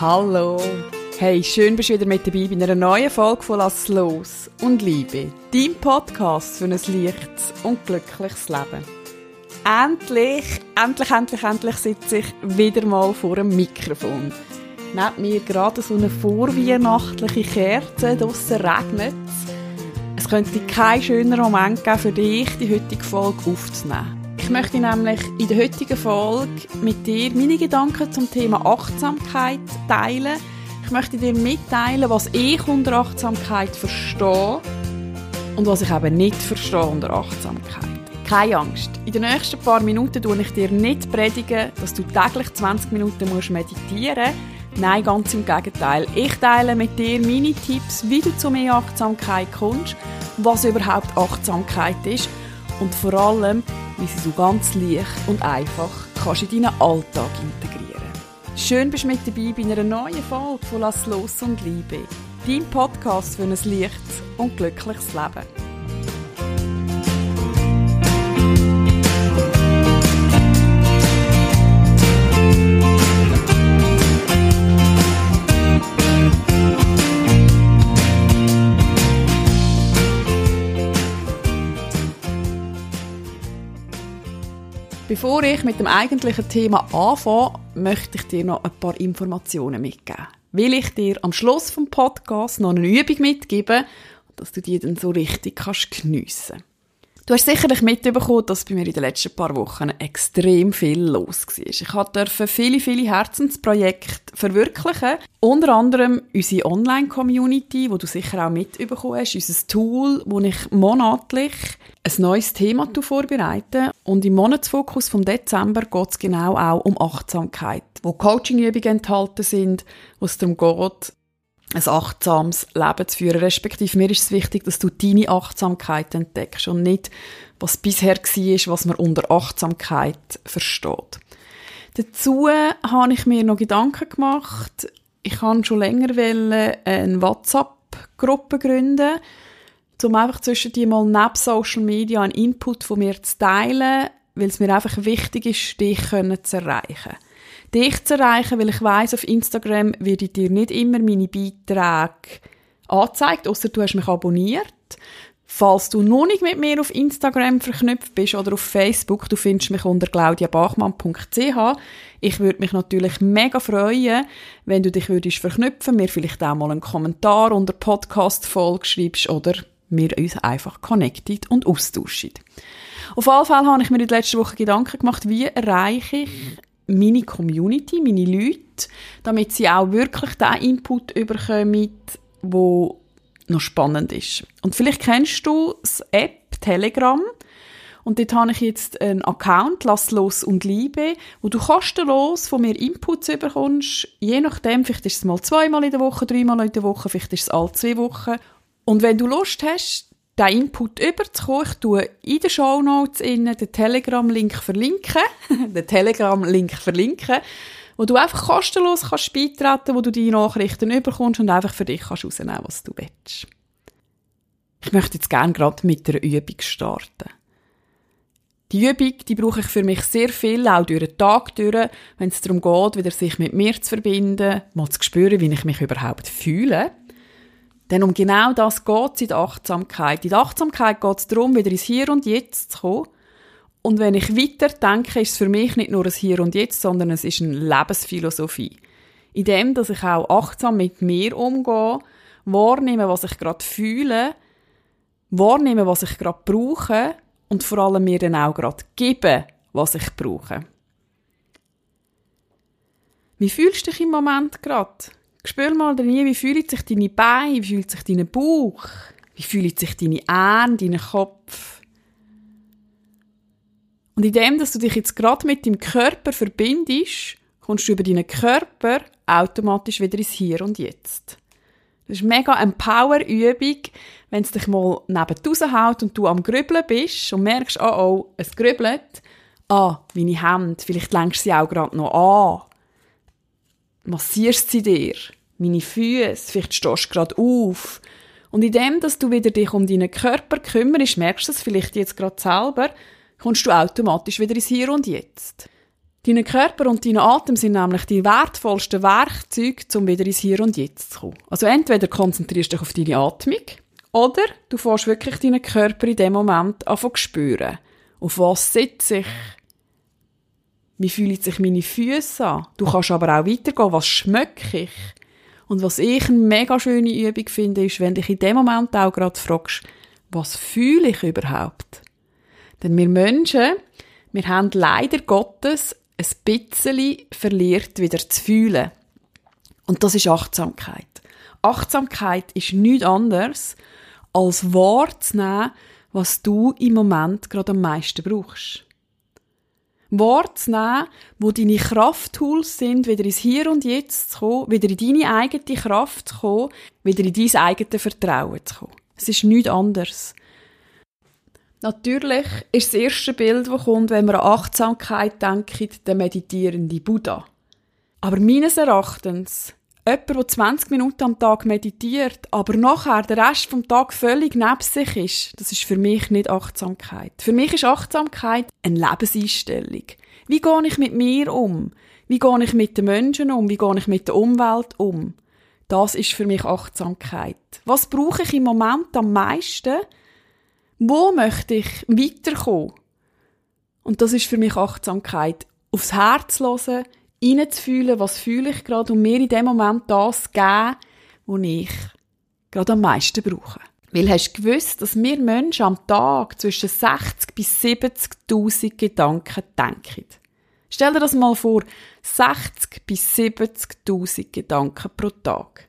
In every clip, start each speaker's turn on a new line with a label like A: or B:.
A: Hallo. Hey, schön bist du wieder mit dabei bei einer neuen Folge von Lass los und Liebe. Dein Podcast für ein leichtes und glückliches Leben. Endlich, endlich, endlich, endlich sitze ich wieder mal vor einem Mikrofon. Neben mir gerade so eine vorweihnachtliche Kerze, draussen regnet es. Es könnte keinen schöneren Moment geben für dich, die heutige Folge aufzunehmen. Ich möchte nämlich in der heutigen Folge mit dir meine Gedanken zum Thema Achtsamkeit teilen. Ich möchte dir mitteilen, was ich unter Achtsamkeit verstehe und was ich eben nicht verstehe unter Achtsamkeit. Keine Angst. In den nächsten paar Minuten tue ich dir nicht predigen, dass du täglich 20 Minuten musst meditieren musst. Nein, ganz im Gegenteil. Ich teile mit dir meine Tipps, wie du zu mehr Achtsamkeit kommst, was überhaupt Achtsamkeit ist und vor allem, wie sie so ganz leicht und einfach kannst in deinen Alltag integrieren. Schön bist du mit dabei bei einer neuen Folge von Lass los und Liebe. Dein Podcast für ein leichtes und glückliches Leben. Bevor ich mit dem eigentlichen Thema anfange, möchte ich dir noch ein paar Informationen mitgeben. Will ich dir am Schluss vom Podcast noch eine Übung mitgeben, dass du die dann so richtig kannst geniessen Du hast sicherlich mitbekommen, dass bei mir in den letzten paar Wochen extrem viel los war. Ich durfte viele, viele Herzensprojekte verwirklichen. Unter anderem unsere Online-Community, wo du sicher auch mitbekommen hast, unser Tool, wo ich monatlich ein neues Thema vorbereite. Und im Monatsfokus vom Dezember geht es genau auch um Achtsamkeit, wo Coachingübungen enthalten sind, wo es darum geht, ein achtsames Leben zu führen. Respektive mir ist es wichtig, dass du deine Achtsamkeit entdeckst und nicht, was bisher war, was man unter Achtsamkeit versteht. Dazu habe ich mir noch Gedanken gemacht. Ich kann schon länger eine WhatsApp-Gruppe gründen, um einfach zwischen die mal neben Social Media einen Input von mir zu teilen, weil es mir einfach wichtig ist, dich zu erreichen dich zu erreichen, weil ich weiß auf Instagram werde ich dir nicht immer meine Beiträge angezeigt, außer du hast mich abonniert. Falls du noch nicht mit mir auf Instagram verknüpft bist oder auf Facebook, du findest mich unter claudiabachmann.ch. Ich würde mich natürlich mega freuen, wenn du dich würdest verknüpfen, mir vielleicht auch mal einen Kommentar unter Podcast-Folge schreibst oder wir uns einfach connected und austauschen. Auf jeden Fall habe ich mir in der letzten Woche Gedanken gemacht, wie erreiche ich meine Community, meine Leute, damit sie auch wirklich den Input überkommen, wo noch spannend ist. Und vielleicht kennst du das App Telegram. Und dort habe ich jetzt einen Account, Lass los und Liebe, wo du kostenlos von mir Inputs bekommst. Je nachdem, vielleicht ist es mal zweimal in der Woche, dreimal in der Woche, vielleicht ist es alle zwei Wochen. Und wenn du Lust hast, diesen Input überzukommen. Ich tue in den Show Notes den Telegram-Link verlinken. den Telegram-Link verlinken, wo du einfach kostenlos kannst beitreten, wo du die Nachrichten überkommst und einfach für dich kannst rausnehmen, was du willst. Ich möchte jetzt gerne gerade mit der Übung starten. Die Übung, die brauche ich für mich sehr viel, auch durch den Tag durch, wenn es darum geht, wieder sich mit mir zu verbinden, mal zu spüren, wie ich mich überhaupt fühle. Denn um genau das geht es in der Achtsamkeit. In der Achtsamkeit geht es darum, wieder ins Hier und Jetzt zu kommen. Und wenn ich weiter denke, ist es für mich nicht nur ein Hier und Jetzt, sondern es ist eine Lebensphilosophie. In dem, dass ich auch achtsam mit mir umgehe, wahrnehme, was ich gerade fühle, wahrnehme, was ich gerade brauche und vor allem mir dann auch gerade gebe, was ich brauche. Wie fühlst du dich im Moment gerade? Spür mal rein, wie fühlt sich deine Beine, wie fühlt sich dein Bauch, wie fühlt sich deine Arme, dein Kopf. Und in dem, dass du dich jetzt gerade mit dem Körper verbindest, kommst du über deinen Körper automatisch wieder ins Hier und Jetzt. Das ist mega eine Power-Übung, wenn es dich mal neben raushaut und du am Grübeln bist und merkst, oh oh, es grübelt. Ah, meine Hände, vielleicht lenkst du sie auch gerade noch an massierst sie dir, meine Füße, vielleicht stehst du gerade auf. Und in dem, dass du wieder dich um deinen Körper kümmerst, merkst du es vielleicht jetzt gerade selber, kommst du automatisch wieder ins Hier und Jetzt. Dein Körper und dein Atem sind nämlich die wertvollsten Werkzeuge, um wieder ins Hier und Jetzt zu kommen. Also entweder konzentrierst du dich auf deine Atmung oder du fährst wirklich deinen Körper in dem Moment an spüren. Auf was sitze ich? Wie fühlen sich meine Füße an? Du kannst aber auch weitergehen. Was schmecke ich? Und was ich eine mega schöne Übung finde, ist, wenn dich in dem Moment auch gerade fragst, was fühle ich überhaupt? Denn wir Menschen, wir haben leider Gottes ein bisschen verliert, wieder zu fühlen. Und das ist Achtsamkeit. Achtsamkeit ist nichts anderes, als wahrzunehmen, was du im Moment gerade am meisten brauchst. Wahrzunehmen, wo deine Krafttools sind, wieder ins Hier und Jetzt zu kommen, wieder in deine eigene Kraft zu kommen, wieder in dein eigenes Vertrauen zu kommen. Es ist nichts anderes. Natürlich ist das erste Bild, das kommt, wenn wir an Achtsamkeit denken, der meditierende Buddha. Aber meines Erachtens, jemand, der 20 Minuten am Tag meditiert, aber nachher den Rest vom Tag völlig neben sich ist, das ist für mich nicht Achtsamkeit. Für mich ist Achtsamkeit eine Lebenseinstellung. Wie gehe ich mit mir um? Wie gehe ich mit den Menschen um? Wie gehe ich mit der Umwelt um? Das ist für mich Achtsamkeit. Was brauche ich im Moment am meisten? Wo möchte ich weiterkommen? Und das ist für mich Achtsamkeit. Aufs Herz hören, reinzufühlen, was fühle ich gerade und mir in dem Moment das geben, was ich gerade am meisten brauche. Weil hast du gewusst, dass wir Menschen am Tag zwischen 60 bis 70.000 Gedanken denken? Stell dir das mal vor, 60 bis 70.000 Gedanken pro Tag.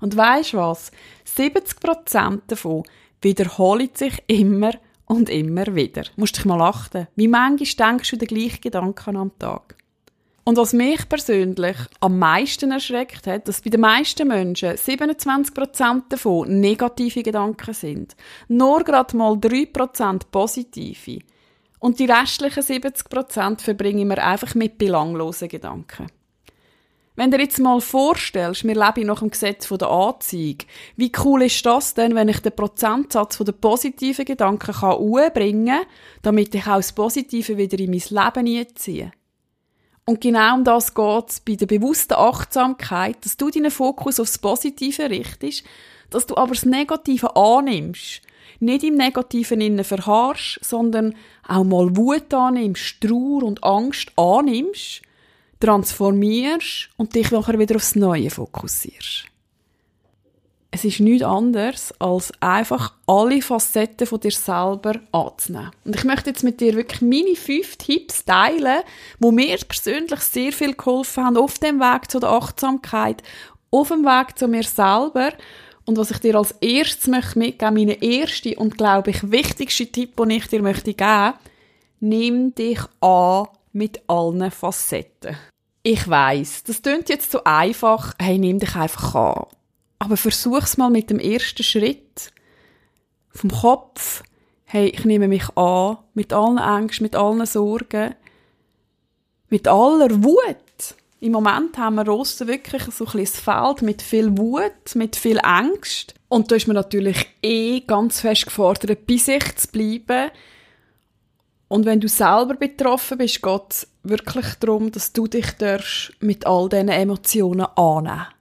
A: Und weisst was? 70% davon wiederholen sich immer und immer wieder. Musst dich mal achten. Wie manchmal denkst du den gleichen Gedanken am Tag? Und was mich persönlich am meisten erschreckt hat, dass bei den meisten Menschen 27% davon negative Gedanken sind. Nur gerade mal 3% positive. Und die restlichen 70% verbringen wir einfach mit belanglosen Gedanken. Wenn du dir jetzt mal vorstellst, wir leben nach dem Gesetz der Anziehung, wie cool ist das denn, wenn ich den Prozentsatz der positiven Gedanken kann, damit ich auch das Positive wieder in mein Leben einziehe? Und genau um das geht es bei der bewussten Achtsamkeit, dass du deinen Fokus aufs Positive richtest, dass du aber das Negative annimmst. Nicht im Negativen innen verharrst, sondern auch mal Wut annimmst, Trauer und Angst annimmst – transformierst und dich nachher wieder aufs Neue fokussierst. Es ist nichts anderes, als einfach alle Facetten von dir selber anzunehmen. Und ich möchte jetzt mit dir wirklich meine fünf Tipps teilen, wo mir persönlich sehr viel geholfen haben auf dem Weg zu der Achtsamkeit, auf dem Weg zu mir selber. Und was ich dir als erstes möchte mitgeben, meine erste und glaube ich wichtigste Tipp, den ich dir möchte geben, nimm dich an mit allen Facetten. Ich weiß, das klingt jetzt so einfach, hey, nimm dich einfach an. Aber versuch's mal mit dem ersten Schritt. Vom Kopf, hey, ich nehme mich an, mit allen Ängsten, mit allen Sorgen, mit aller Wut. Im Moment haben wir draussen wirklich so ein Feld mit viel Wut, mit viel Angst. Und da ist man natürlich eh ganz fest gefordert, bei sich zu bleiben. Und wenn du selber betroffen bist, geht wirklich darum, dass du dich mit all diesen Emotionen annehmen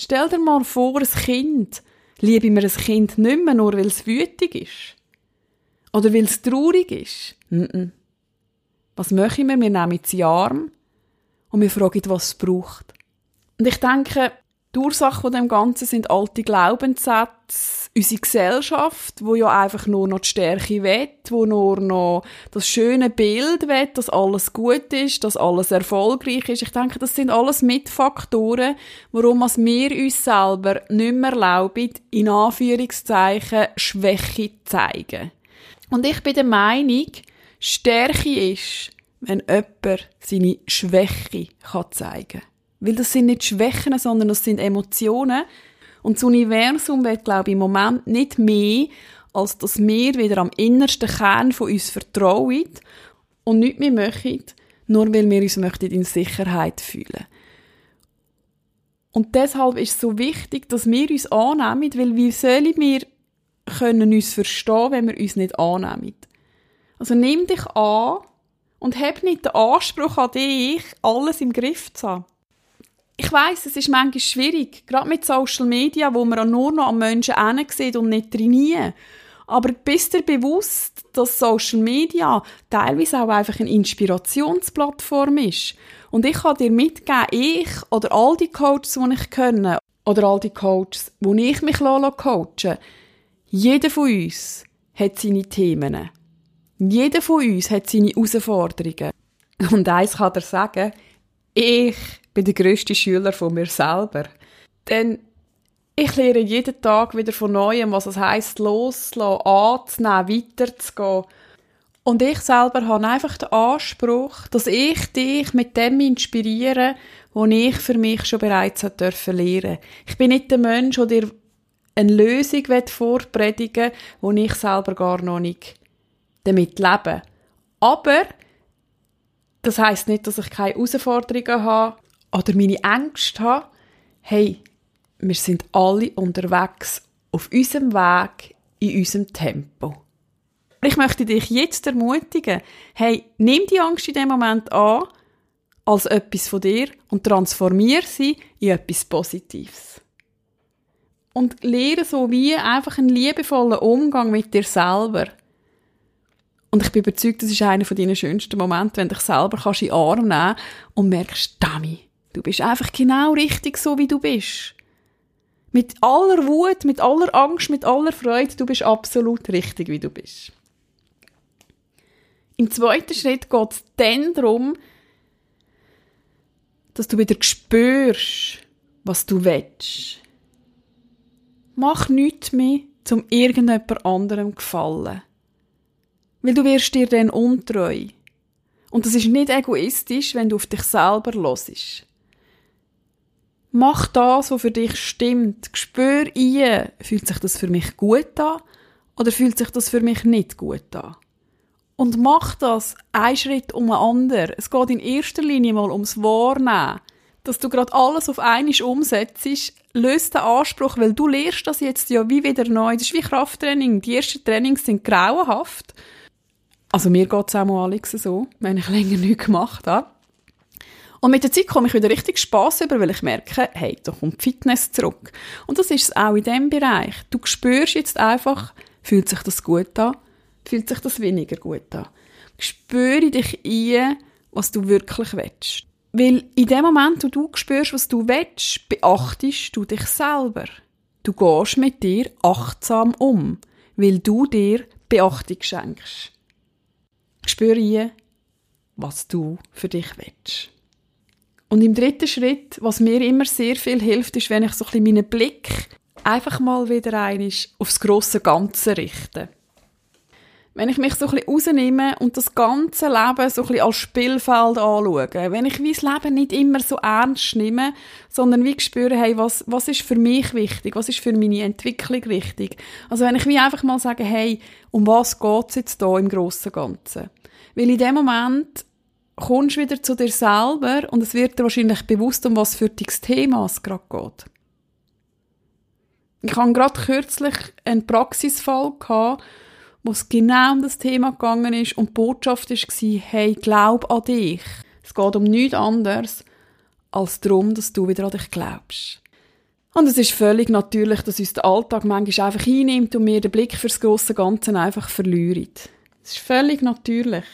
A: Stell dir mal vor, ein Kind. Liebe mir ein Kind nicht mehr, nur weil es wütig ist. Oder weil es traurig ist. N Was machen wir? Wir nehmen sie Arm und wir fragen, was es braucht. Und ich denke, die Ursache von dem Ganzen sind alte Glaubenssätze, unsere Gesellschaft, wo ja einfach nur noch die Stärke will, wo nur noch das schöne Bild will, dass alles gut ist, dass alles erfolgreich ist. Ich denke, das sind alles Mitfaktoren, warum wir uns selber nicht mehr erlauben, in Anführungszeichen Schwäche zu zeigen. Und ich bin der Meinung, Stärke ist, wenn jemand seine Schwäche zeigen kann. Weil das sind nicht Schwächen, sondern das sind Emotionen. Und das Universum wird, glaube ich, im Moment nicht mehr, als dass wir wieder am innersten Kern von uns vertrauen und nicht mehr möchten, nur weil wir uns möchten in Sicherheit fühlen. Und deshalb ist es so wichtig, dass wir uns annehmen, weil wie sollen wir können uns verstehen, wenn wir uns nicht annehmen? Also nimm dich an Und hab nicht den Anspruch an dich, alles im Griff zu haben. Ich weiß, es ist manchmal schwierig, gerade mit Social Media, wo man nur noch am Menschen sieht und nicht trainieren. Aber bist dir bewusst, dass Social Media teilweise auch einfach eine Inspirationsplattform ist? Und ich kann dir mitgeben, ich oder all die Coaches, die ich kenne, oder all die Coaches, wo ich mich coachen jeder von uns hat seine Themen. Jeder von uns hat seine Herausforderungen. Und eins kann er sagen, ich bin der grösste Schüler von mir selber. Denn ich lerne jeden Tag wieder von Neuem, was es heisst, loszulassen, anzunehmen, weiterzugehen. Und ich selber habe einfach den Anspruch, dass ich dich mit dem inspiriere, was ich für mich schon bereits dürfen lernen. Ich bin nicht der Mensch, der dir eine Lösung vorpredigen will, die ich selber gar noch nicht damit lebe. Aber das heißt nicht, dass ich keine Herausforderungen habe oder meine Ängste habe. Hey, wir sind alle unterwegs auf unserem Weg, in unserem Tempo. Ich möchte dich jetzt ermutigen, hey, nimm die Angst in dem Moment an, als etwas von dir und transformier sie in etwas Positives. Und lehre so wie einfach einen liebevollen Umgang mit dir selber. Und ich bin überzeugt, das ist einer von deinen schönsten Momente, wenn du dich selber kannst in den Arm nehmen und merkst, Dami, du bist einfach genau richtig so, wie du bist. Mit aller Wut, mit aller Angst, mit aller Freude, du bist absolut richtig, wie du bist. Im zweiten Schritt geht es dann darum, dass du wieder spürst, was du willst. Mach nichts mehr, zum irgendjemand anderem gefallen. Weil du wirst dir dann untreu. Und das ist nicht egoistisch, wenn du auf dich selber losisch. Mach das, was für dich stimmt. Spür ein, fühlt sich das für mich gut an oder fühlt sich das für mich nicht gut an? Und mach das ein Schritt um einen anderen. Es geht in erster Linie mal ums Wahrnehmen. Dass du gerade alles auf einmal umsetzt, löst den Anspruch, weil du lernst das jetzt ja wie wieder neu. Das ist wie Krafttraining. Die ersten Trainings sind grauenhaft. Also mir geht es auch mal Alex so, wenn ich länger nichts gemacht habe. Und mit der Zeit komme ich wieder richtig Spass über, weil ich merke, hey, da kommt Fitness zurück. Und das ist es auch in diesem Bereich. Du spürst jetzt einfach, fühlt sich das gut an, fühlt sich das weniger gut an. Spüre dich ein, was du wirklich willst. Weil in dem Moment, wo du spürst, was du willst, beachtest du dich selber. Du gehst mit dir achtsam um, weil du dir Beachtung schenkst. Spüre ein, was du für dich willst. Und im dritten Schritt, was mir immer sehr viel hilft, ist, wenn ich so ein meinen Blick einfach mal wieder einig aufs große Ganze richte. Wenn ich mich so ein rausnehme und das ganze Leben so ein als Spielfeld anschaue, wenn ich das Leben nicht immer so ernst nehme, sondern wie spüre, hey, was, was ist für mich wichtig, was ist für meine Entwicklung wichtig. Also wenn ich wie einfach mal sage, hey, um was geht's jetzt da im grossen Ganzen? Weil in dem Moment kommst wieder zu dir selber und es wird dir wahrscheinlich bewusst, um was für dich Thema es gerade geht. Ich habe gerade kürzlich einen Praxisfall gehabt, wo es genau um das Thema gegangen ist und die Botschaft war, hey, glaub an dich. Es geht um nichts anderes als darum, dass du wieder an dich glaubst. Und es ist völlig natürlich, dass uns der Alltag manchmal einfach hinnimmt und wir den Blick fürs große Ganze einfach verlieren. Es ist völlig natürlich.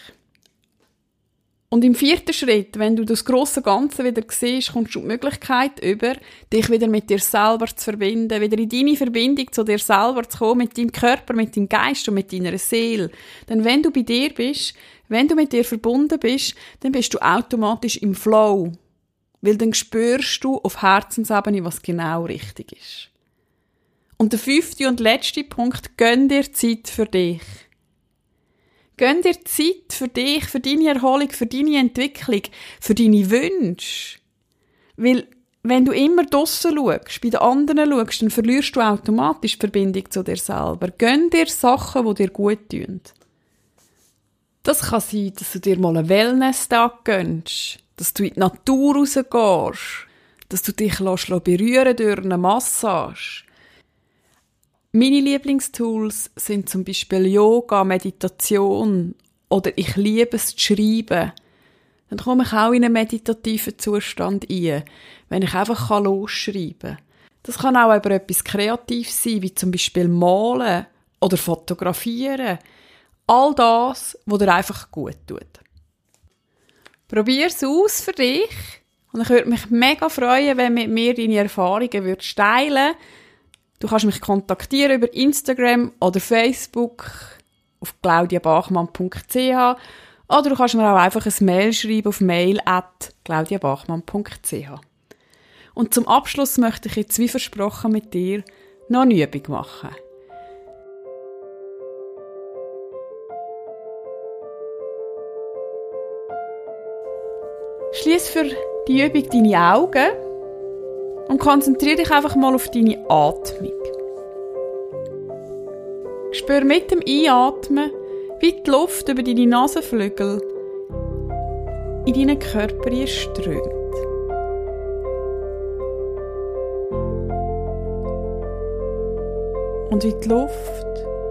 A: Und im vierten Schritt, wenn du das große Ganze wieder siehst, kommst du die Möglichkeit über, dich wieder mit dir selber zu verbinden, wieder in deine Verbindung zu dir selber zu kommen, mit deinem Körper, mit deinem Geist und mit deiner Seele. Denn wenn du bei dir bist, wenn du mit dir verbunden bist, dann bist du automatisch im Flow. Weil dann spürst du auf Herzensebene, was genau richtig ist. Und der fünfte und letzte Punkt, gönn dir Zeit für dich. Gönn dir Zeit für dich, für deine Erholung, für deine Entwicklung, für deine Wünsche. Weil, wenn du immer draussen schaust, bei den anderen schaust, dann verlierst du automatisch die Verbindung zu dir selber. Gönn dir Sachen, die dir gut tun. Das kann sein, dass du dir mal einen Wellness-Tag gönnst, dass du in die Natur rausgehst, dass du dich berühren durch eine Massage, meine Lieblingstools sind zum Beispiel Yoga, Meditation oder ich liebe es zu schreiben, dann komme ich auch in einen meditativen Zustand ein, wenn ich einfach losschreiben kann. Das kann auch über etwas Kreatives sein, wie zum Beispiel malen oder fotografieren. All das, was dir einfach gut tut. Probier es aus für dich. Und ich würde mich mega freuen, wenn du mit mir deine Erfahrungen würdest teilen Du kannst mich kontaktieren über Instagram oder Facebook auf claudiabachmann.ch oder du kannst mir auch einfach ein Mail schreiben auf mail at claudiabachmann.ch. Und zum Abschluss möchte ich jetzt wie versprochen mit dir noch eine Übung machen. Schließ für die Übung deine Augen und konzentriere dich einfach mal auf deine Atmung. Spür mit dem Einatmen, wie die Luft über deine Nasenflügel in deinen Körper strömt. Und wie die Luft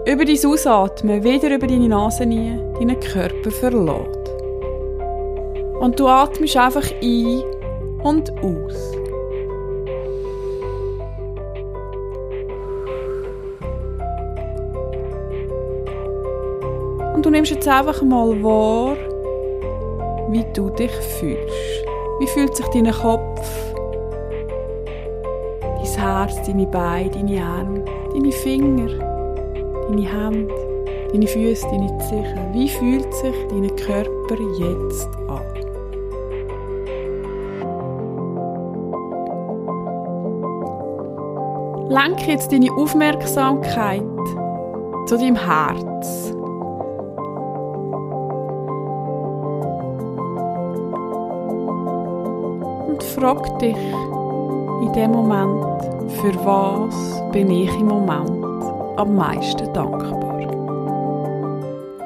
A: über dein Ausatmen wieder über deine Nase nie deinen Körper verlässt. Und du atmest einfach ein und aus. Du nimmst jetzt einfach mal wahr, wie du dich fühlst. Wie fühlt sich dein Kopf, dein Herz, deine Beine, deine Arme, deine Finger, deine Hände, deine Füße, deine Zehen? Wie fühlt sich dein Körper jetzt an? Lenke jetzt deine Aufmerksamkeit zu deinem Herz. Frag dich in dem Moment, für was bin ich im Moment am meisten dankbar?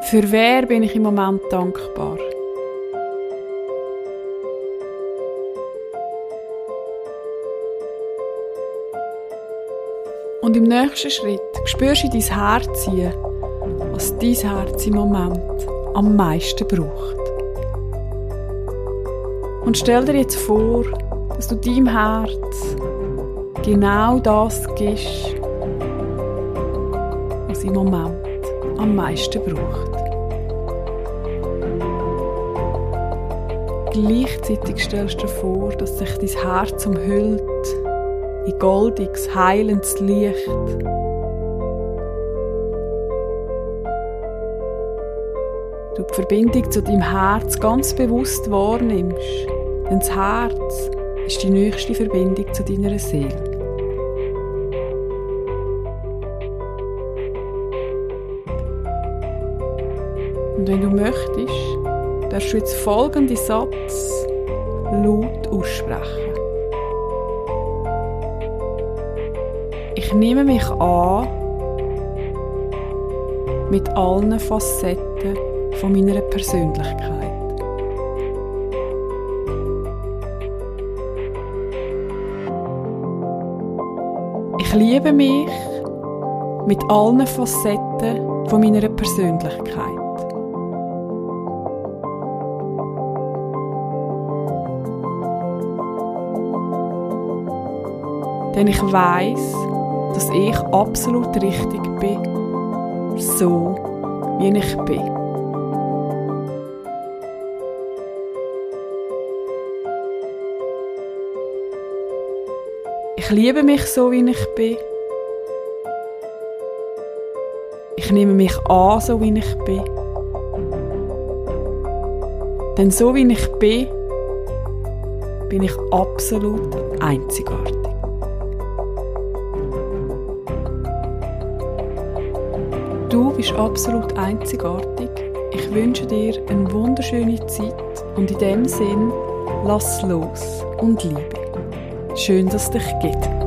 A: Für wer bin ich im Moment dankbar? Und im nächsten Schritt spürst du dein Herz ziehen, was dein Herz im Moment am meisten braucht. Und stell dir jetzt vor, dass du deinem Herz genau das gibst, was im Moment am meisten braucht. Gleichzeitig stellst du dir vor, dass sich dein Herz umhüllt in goldiges, heilendes Licht. Du die Verbindung zu deinem Herz ganz bewusst wahrnimmst, denn das Herz ist die nächste Verbindung zu deiner Seele. Und wenn du möchtest, darfst du jetzt folgenden Satz laut aussprechen. Ich nehme mich an mit allen Facetten von meiner Persönlichkeit. Ich liebe mich mit allen Facetten von meiner Persönlichkeit. Denn ich weiß, dass ich absolut richtig bin, so wie ich bin. Ich liebe mich so, wie ich bin. Ich nehme mich an, so wie ich bin. Denn so wie ich bin, bin ich absolut einzigartig. Du bist absolut einzigartig. Ich wünsche dir eine wunderschöne Zeit und in dem Sinn, lass los und liebe. Schön, dass es dich gibt.